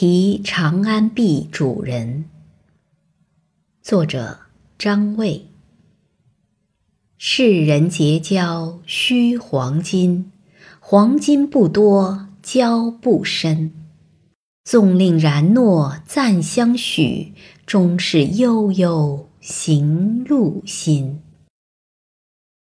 题长安壁主人。作者张卫。世人结交须黄金，黄金不多交不深，纵令然诺暂相许，终是悠悠行路心。